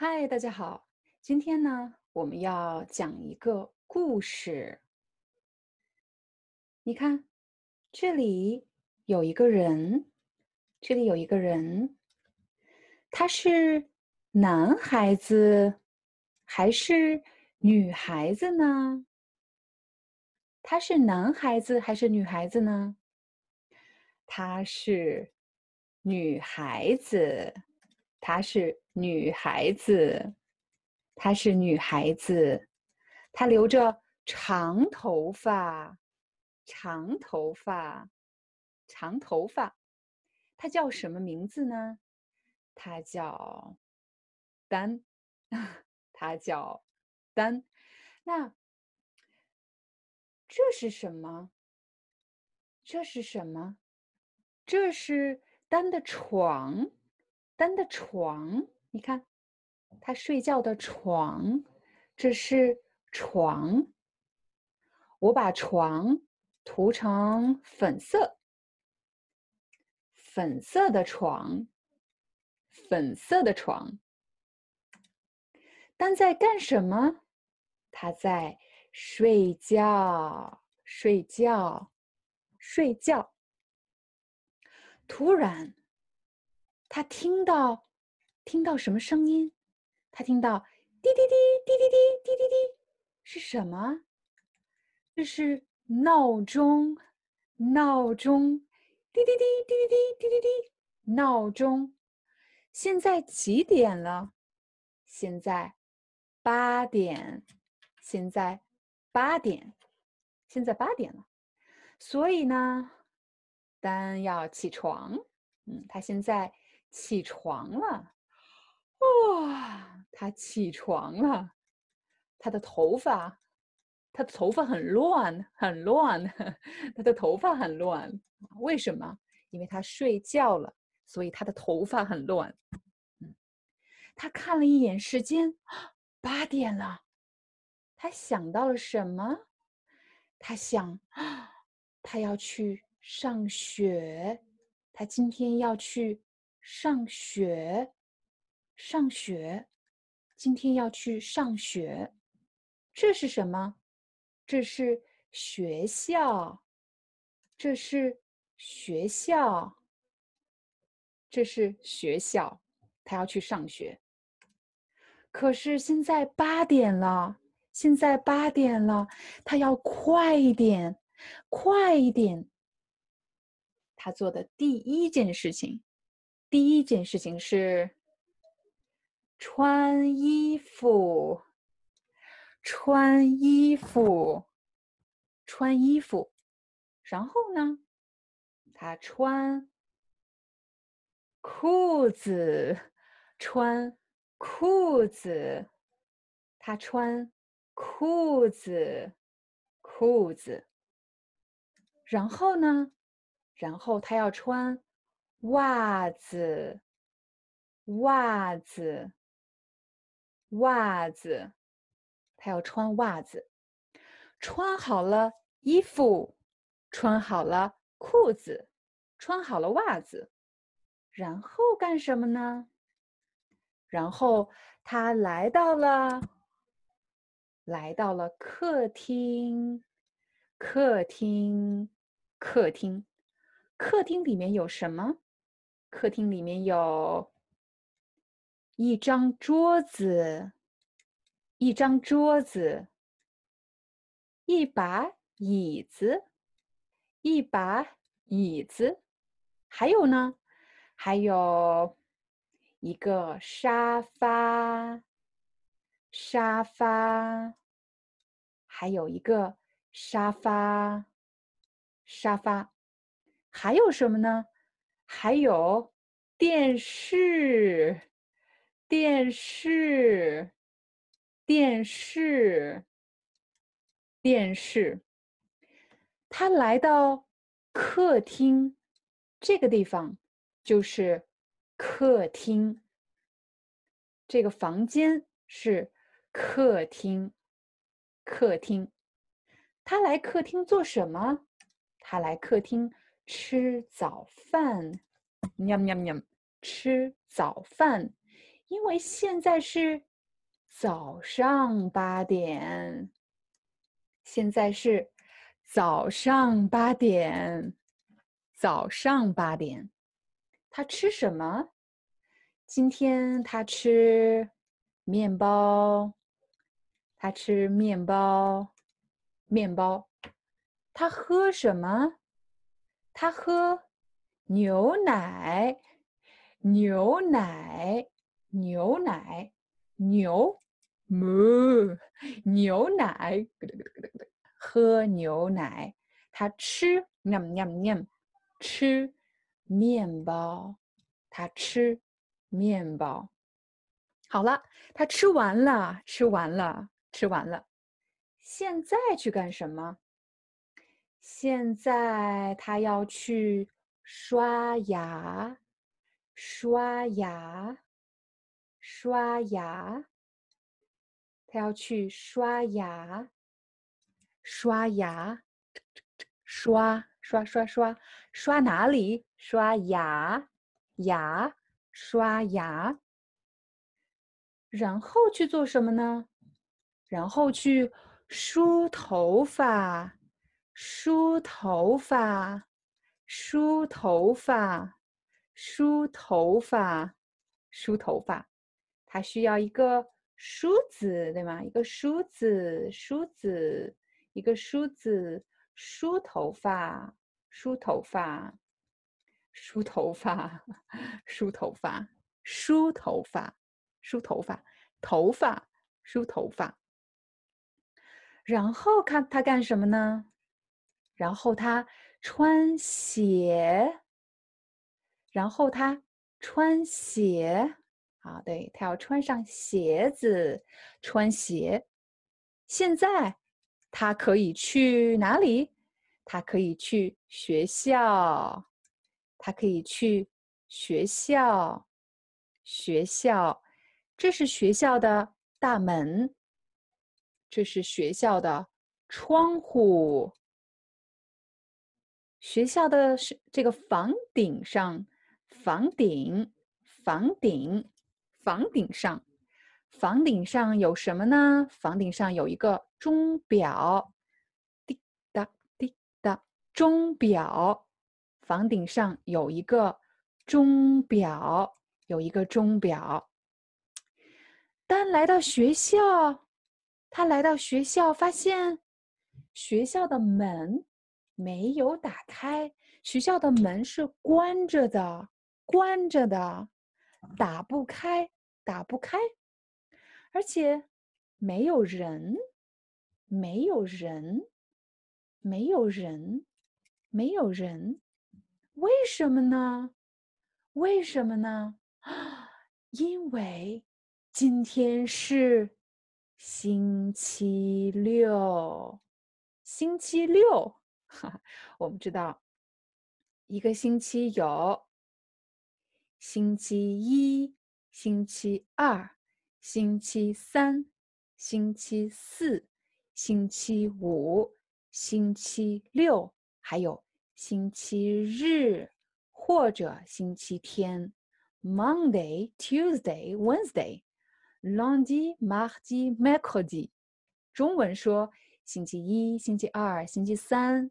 嗨，大家好，今天呢，我们要讲一个故事。你看，这里有一个人，这里有一个人，他是男孩子还是女孩子呢？他是男孩子还是女孩子呢？他是女孩子，她是。女孩子，她是女孩子，她留着长头发，长头发，长头发。她叫什么名字呢？她叫丹，她叫丹。那这是什么？这是什么？这是丹的床，丹的床。你看，他睡觉的床，这是床。我把床涂成粉色，粉色的床，粉色的床。但在干什么？他在睡觉，睡觉，睡觉。突然，他听到。听到什么声音？他听到滴滴滴滴滴滴滴滴滴，是什么？这是闹钟，闹钟，滴滴滴滴滴滴滴滴滴，闹钟。现在几点了？现在八点。现在八点。现在八点了。所以呢，丹要起床。嗯，他现在起床了。哇，他起床了，他的头发，他的头发很乱，很乱，他的头发很乱。为什么？因为他睡觉了，所以他的头发很乱。嗯，他看了一眼时间，八点了。他想到了什么？他想，他要去上学，他今天要去上学。上学，今天要去上学，这是什么？这是学校，这是学校，这是学校。他要去上学，可是现在八点了，现在八点了，他要快一点，快一点。他做的第一件事情，第一件事情是。穿衣服，穿衣服，穿衣服，然后呢？他穿裤子，穿裤子，他穿裤子，裤子。然后呢？然后他要穿袜子，袜子。袜子，他要穿袜子。穿好了衣服，穿好了裤子，穿好了袜子，然后干什么呢？然后他来到了，来到了客厅。客厅，客厅，客厅里面有什么？客厅里面有。一张桌子，一张桌子，一把椅子，一把椅子，还有呢？还有一个沙发，沙发，还有一个沙发，沙发，还有什么呢？还有电视。电视，电视，电视。他来到客厅，这个地方就是客厅。这个房间是客厅，客厅。他来客厅做什么？他来客厅吃早饭，喵喵喵，吃早饭。因为现在是早上八点，现在是早上八点，早上八点。他吃什么？今天他吃面包，他吃面包，面包。他喝什么？他喝牛奶，牛奶。牛奶，牛，moo，牛奶，喝牛奶。他吃 niam，吃面包。他吃面包。好了，他吃完了，吃完了，吃完了。现在去干什么？现在他要去刷牙，刷牙。刷牙，他要去刷牙，刷牙，刷刷刷刷刷哪里？刷牙，牙，刷牙。然后去做什么呢？然后去梳头发，梳头发，梳头发，梳头发，梳头发。它需要一个梳子，对吗？一个梳子，梳子，一个梳子，梳头发，梳头发，梳头发，梳头发，梳头发，梳头发，头发，梳头发。然后看他干什么呢？然后他穿鞋，然后他穿鞋。啊，对他要穿上鞋子，穿鞋。现在他可以去哪里？他可以去学校，他可以去学校。学校，这是学校的大门，这是学校的窗户。学校的是这个房顶上，房顶，房顶。房顶上，房顶上有什么呢？房顶上有一个钟表，滴答滴答，钟表。房顶上有一个钟表，有一个钟表。当来到学校，他来到学校，发现学校的门没有打开，学校的门是关着的，关着的，打不开。打不开，而且没有人，没有人，没有人，没有人，为什么呢？为什么呢？因为今天是星期六，星期六。哈，我们知道，一个星期有星期一。星期二、星期三、星期四、星期五、星期六，还有星期日或者星期天：Monday、Tuesday、Wednesday、Lundi、Mardi、Mercredi。中文说星期一、星期二、星期三、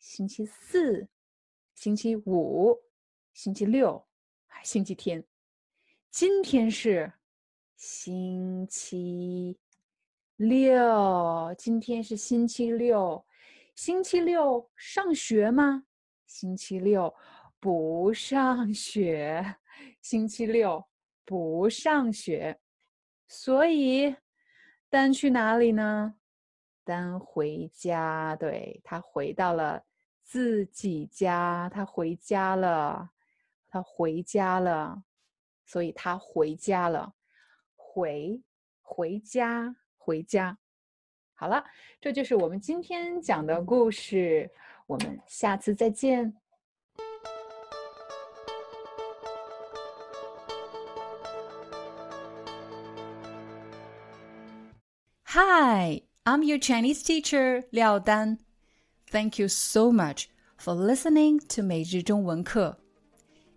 星期四、星期五、星期六、星期天。今天是星期六，今天是星期六。星期六上学吗？星期六不上学。星期六不上学。所以，丹去哪里呢？丹回家。对他回到了自己家，他回家了，他回家了。所以他回家了。回，回家，回家。好了，这就是我们今天讲的故事。我们下次再见。Hi, I'm your Chinese teacher, Liao Dan. Thank you so much for listening to 每日中文课.